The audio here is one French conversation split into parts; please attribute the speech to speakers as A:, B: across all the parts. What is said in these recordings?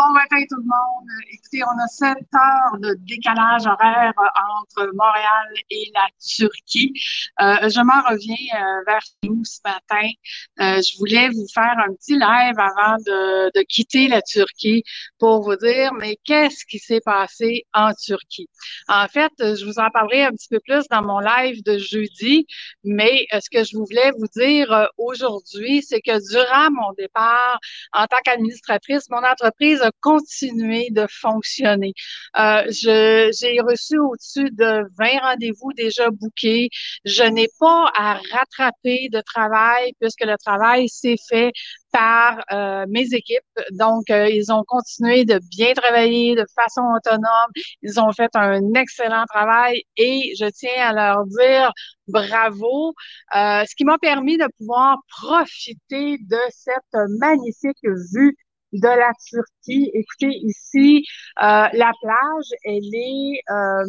A: Bon matin tout le monde. Écoutez, on a sept heures de décalage horaire entre Montréal et la Turquie. Euh, je m'en reviens euh, vers nous ce matin. Euh, je voulais vous faire un petit live avant de, de quitter la Turquie pour vous dire, mais qu'est-ce qui s'est passé en Turquie? En fait, je vous en parlerai un petit peu plus dans mon live de jeudi, mais ce que je voulais vous dire aujourd'hui, c'est que durant mon départ en tant qu'administratrice, mon entreprise a continué de fonctionner. Euh, j'ai reçu au-dessus de 20 rendez-vous déjà bookés. Je n'ai pas à rattraper de travail puisque le travail s'est fait par euh, mes équipes. Donc, euh, ils ont continué de bien travailler de façon autonome. Ils ont fait un excellent travail et je tiens à leur dire bravo, euh, ce qui m'a permis de pouvoir profiter de cette magnifique vue de la Turquie. Écoutez, ici, euh, la plage, elle est, euh,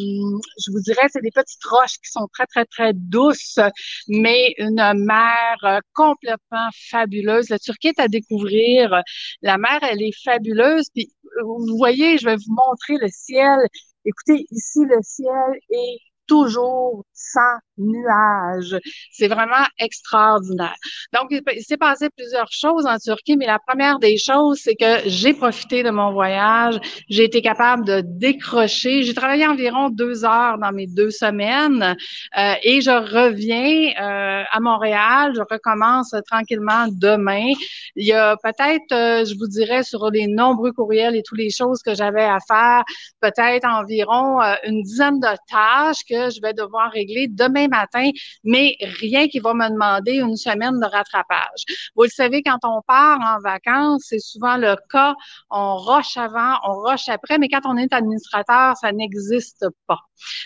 A: je vous dirais, c'est des petites roches qui sont très, très, très douces, mais une mer complètement fabuleuse. La Turquie est à découvrir. La mer, elle est fabuleuse. Puis, vous voyez, je vais vous montrer le ciel. Écoutez, ici, le ciel est toujours sans nuages. C'est vraiment extraordinaire. Donc, il s'est passé plusieurs choses en Turquie, mais la première des choses, c'est que j'ai profité de mon voyage. J'ai été capable de décrocher. J'ai travaillé environ deux heures dans mes deux semaines euh, et je reviens euh, à Montréal. Je recommence tranquillement demain. Il y a peut-être, euh, je vous dirais, sur les nombreux courriels et toutes les choses que j'avais à faire, peut-être environ une dizaine de tâches que je vais devoir régler demain matin, mais rien qui va me demander une semaine de rattrapage. Vous le savez, quand on part en vacances, c'est souvent le cas. On roche avant, on roche après, mais quand on est administrateur, ça n'existe pas.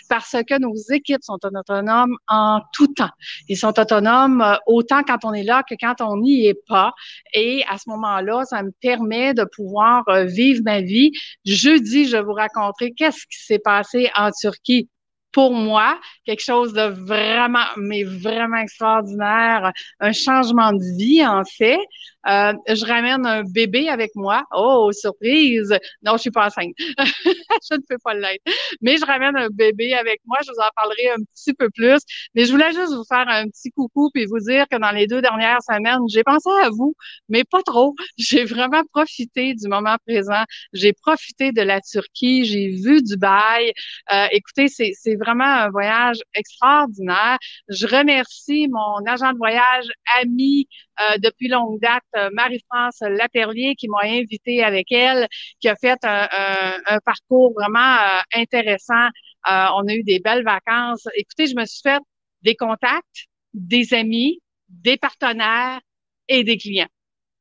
A: Parce que nos équipes sont autonomes en tout temps. Ils sont autonomes euh, autant quand on est là que quand on n'y est pas. Et à ce moment-là, ça me permet de pouvoir euh, vivre ma vie. Jeudi, je vous raconter qu'est-ce qui s'est passé en Turquie pour moi, quelque chose de vraiment, mais vraiment extraordinaire, un changement de vie, en fait. Euh, je ramène un bébé avec moi. Oh, surprise! Non, je suis pas enceinte. je ne peux pas l'être. Mais je ramène un bébé avec moi. Je vous en parlerai un petit peu plus. Mais je voulais juste vous faire un petit coucou puis vous dire que dans les deux dernières semaines, j'ai pensé à vous, mais pas trop. J'ai vraiment profité du moment présent. J'ai profité de la Turquie. J'ai vu Dubaï. Euh, écoutez, c'est, c'est vraiment un voyage extraordinaire. Je remercie mon agent de voyage, ami euh, depuis longue date, euh, Marie-France Laperlier, qui m'a invité avec elle, qui a fait un, parcours vraiment euh, intéressant. on a eu des belles vacances. Écoutez, je me suis fait des contacts, des amis, des partenaires et des clients.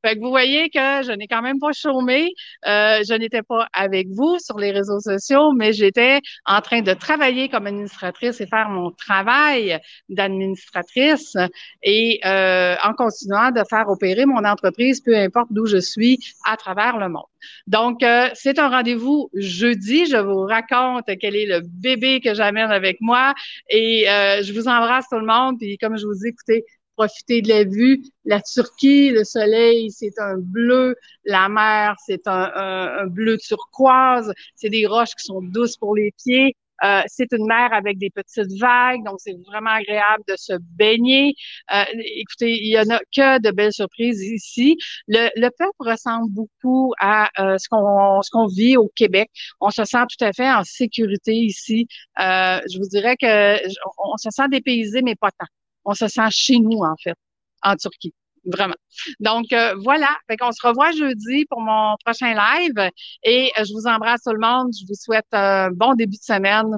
A: Fait que vous voyez que je n'ai quand même pas chômé. Euh, je n'étais pas avec vous sur les réseaux sociaux, mais j'étais en train de travailler comme administratrice et faire mon travail d'administratrice et euh, en continuant de faire opérer mon entreprise, peu importe d'où je suis, à travers le monde. Donc, euh, c'est un rendez-vous jeudi. Je vous raconte quel est le bébé que j'amène avec moi et je vous embrasse tout le monde. Puis, comme je vous dis, écoutez, profiter de la vue. La Turquie, le soleil, c'est un bleu. La mer, c'est un, bleu turquoise. C'est des roches qui sont douces pour les pieds. Euh, c'est une mer avec des petites vagues, donc c'est vraiment agréable de se baigner. Euh, écoutez, il y en a que de belles surprises ici. Le, le peuple ressemble beaucoup à euh, ce qu'on ce qu'on vit au Québec. On se sent tout à fait en sécurité ici. je vous dirais que on se sent dépaysé, mais pas tant on se sent chez nous, en fait, en Turquie. Vraiment. Donc, euh, voilà. Fait qu'on se revoit jeudi pour mon prochain live. Et euh, je vous embrasse tout le monde. Je vous souhaite un bon début de semaine.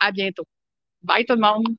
A: À bientôt. Bye tout le monde.